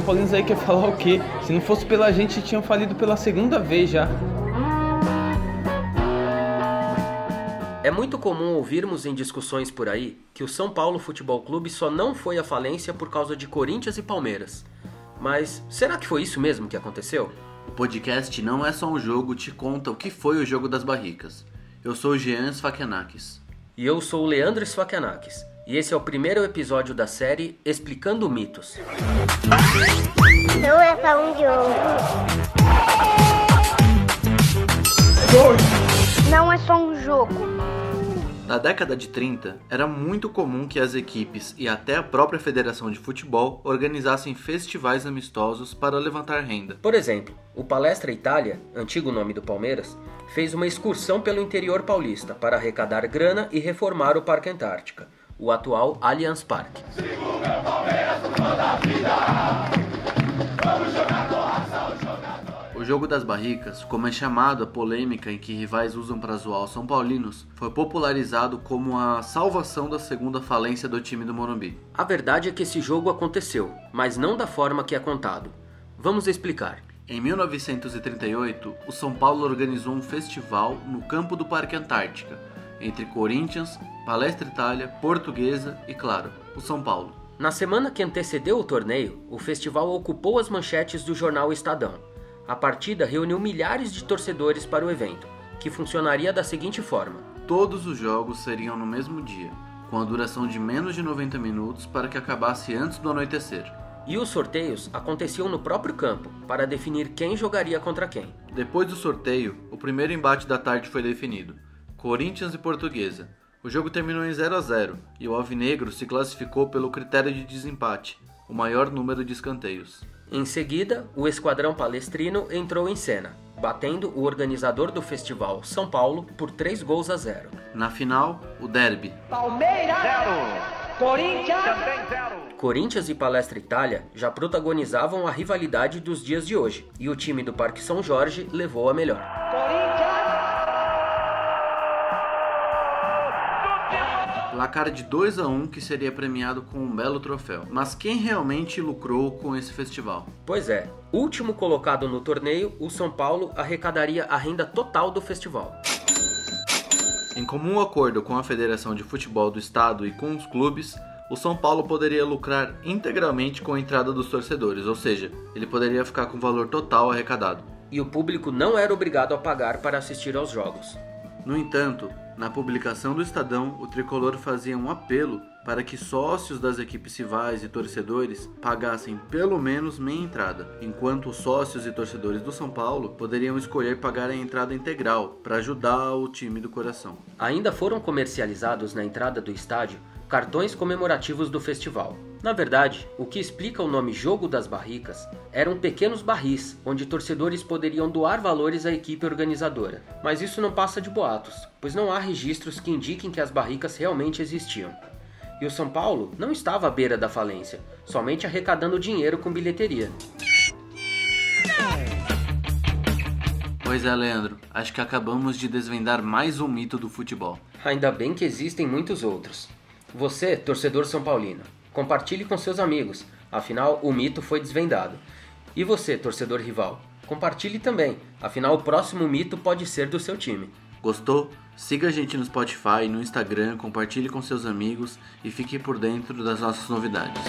São Paulinos aí quer falar o quê? Se não fosse pela gente, tinham falido pela segunda vez já. É muito comum ouvirmos em discussões por aí que o São Paulo Futebol Clube só não foi à falência por causa de Corinthians e Palmeiras. Mas será que foi isso mesmo que aconteceu? O podcast Não é só um jogo te conta o que foi o jogo das barricas. Eu sou o Jean Sfakenakis. E eu sou o Leandro Sfakenakis. E esse é o primeiro episódio da série Explicando Mitos. Não é só um jogo. Não é só um jogo. Na década de 30, era muito comum que as equipes e até a própria federação de futebol organizassem festivais amistosos para levantar renda. Por exemplo, o Palestra Itália, antigo nome do Palmeiras, fez uma excursão pelo interior paulista para arrecadar grana e reformar o Parque Antártica, o atual Allianz Parque. O jogo das barricas, como é chamado a polêmica em que rivais usam para zoar os São Paulinos, foi popularizado como a salvação da segunda falência do time do Morumbi. A verdade é que esse jogo aconteceu, mas não da forma que é contado. Vamos explicar. Em 1938, o São Paulo organizou um festival no campo do Parque Antártica, entre Corinthians, Palestra Itália, Portuguesa e, claro, o São Paulo. Na semana que antecedeu o torneio, o festival ocupou as manchetes do jornal Estadão. A partida reuniu milhares de torcedores para o evento, que funcionaria da seguinte forma: Todos os jogos seriam no mesmo dia, com a duração de menos de 90 minutos para que acabasse antes do anoitecer. E os sorteios aconteciam no próprio campo, para definir quem jogaria contra quem. Depois do sorteio, o primeiro embate da tarde foi definido: Corinthians e Portuguesa. O jogo terminou em 0 a 0 e o Alvinegro se classificou pelo critério de desempate, o maior número de escanteios. Em seguida, o esquadrão palestrino entrou em cena, batendo o organizador do festival, São Paulo, por 3 gols a 0. Na final, o derby. Palmeiras 0, Corinthians também 0. Corinthians e Palestra Itália já protagonizavam a rivalidade dos dias de hoje, e o time do Parque São Jorge levou a melhor. Corinthians Placar de 2 a 1 que seria premiado com um belo troféu. Mas quem realmente lucrou com esse festival? Pois é, último colocado no torneio, o São Paulo arrecadaria a renda total do festival. Em comum acordo com a Federação de Futebol do Estado e com os clubes, o São Paulo poderia lucrar integralmente com a entrada dos torcedores, ou seja, ele poderia ficar com o valor total arrecadado. E o público não era obrigado a pagar para assistir aos jogos. No entanto, na publicação do Estadão, o tricolor fazia um apelo para que sócios das equipes rivais e torcedores pagassem pelo menos meia entrada, enquanto os sócios e torcedores do São Paulo poderiam escolher pagar a entrada integral para ajudar o time do coração. Ainda foram comercializados na entrada do estádio cartões comemorativos do festival. Na verdade, o que explica o nome Jogo das Barricas eram pequenos barris onde torcedores poderiam doar valores à equipe organizadora. Mas isso não passa de boatos, pois não há registros que indiquem que as barricas realmente existiam. E o São Paulo não estava à beira da falência, somente arrecadando dinheiro com bilheteria. Pois é, Leandro, acho que acabamos de desvendar mais um mito do futebol. Ainda bem que existem muitos outros. Você, torcedor São Paulino, compartilhe com seus amigos, afinal o mito foi desvendado. E você, torcedor rival, compartilhe também, afinal o próximo mito pode ser do seu time. Gostou? Siga a gente no Spotify, no Instagram, compartilhe com seus amigos e fique por dentro das nossas novidades.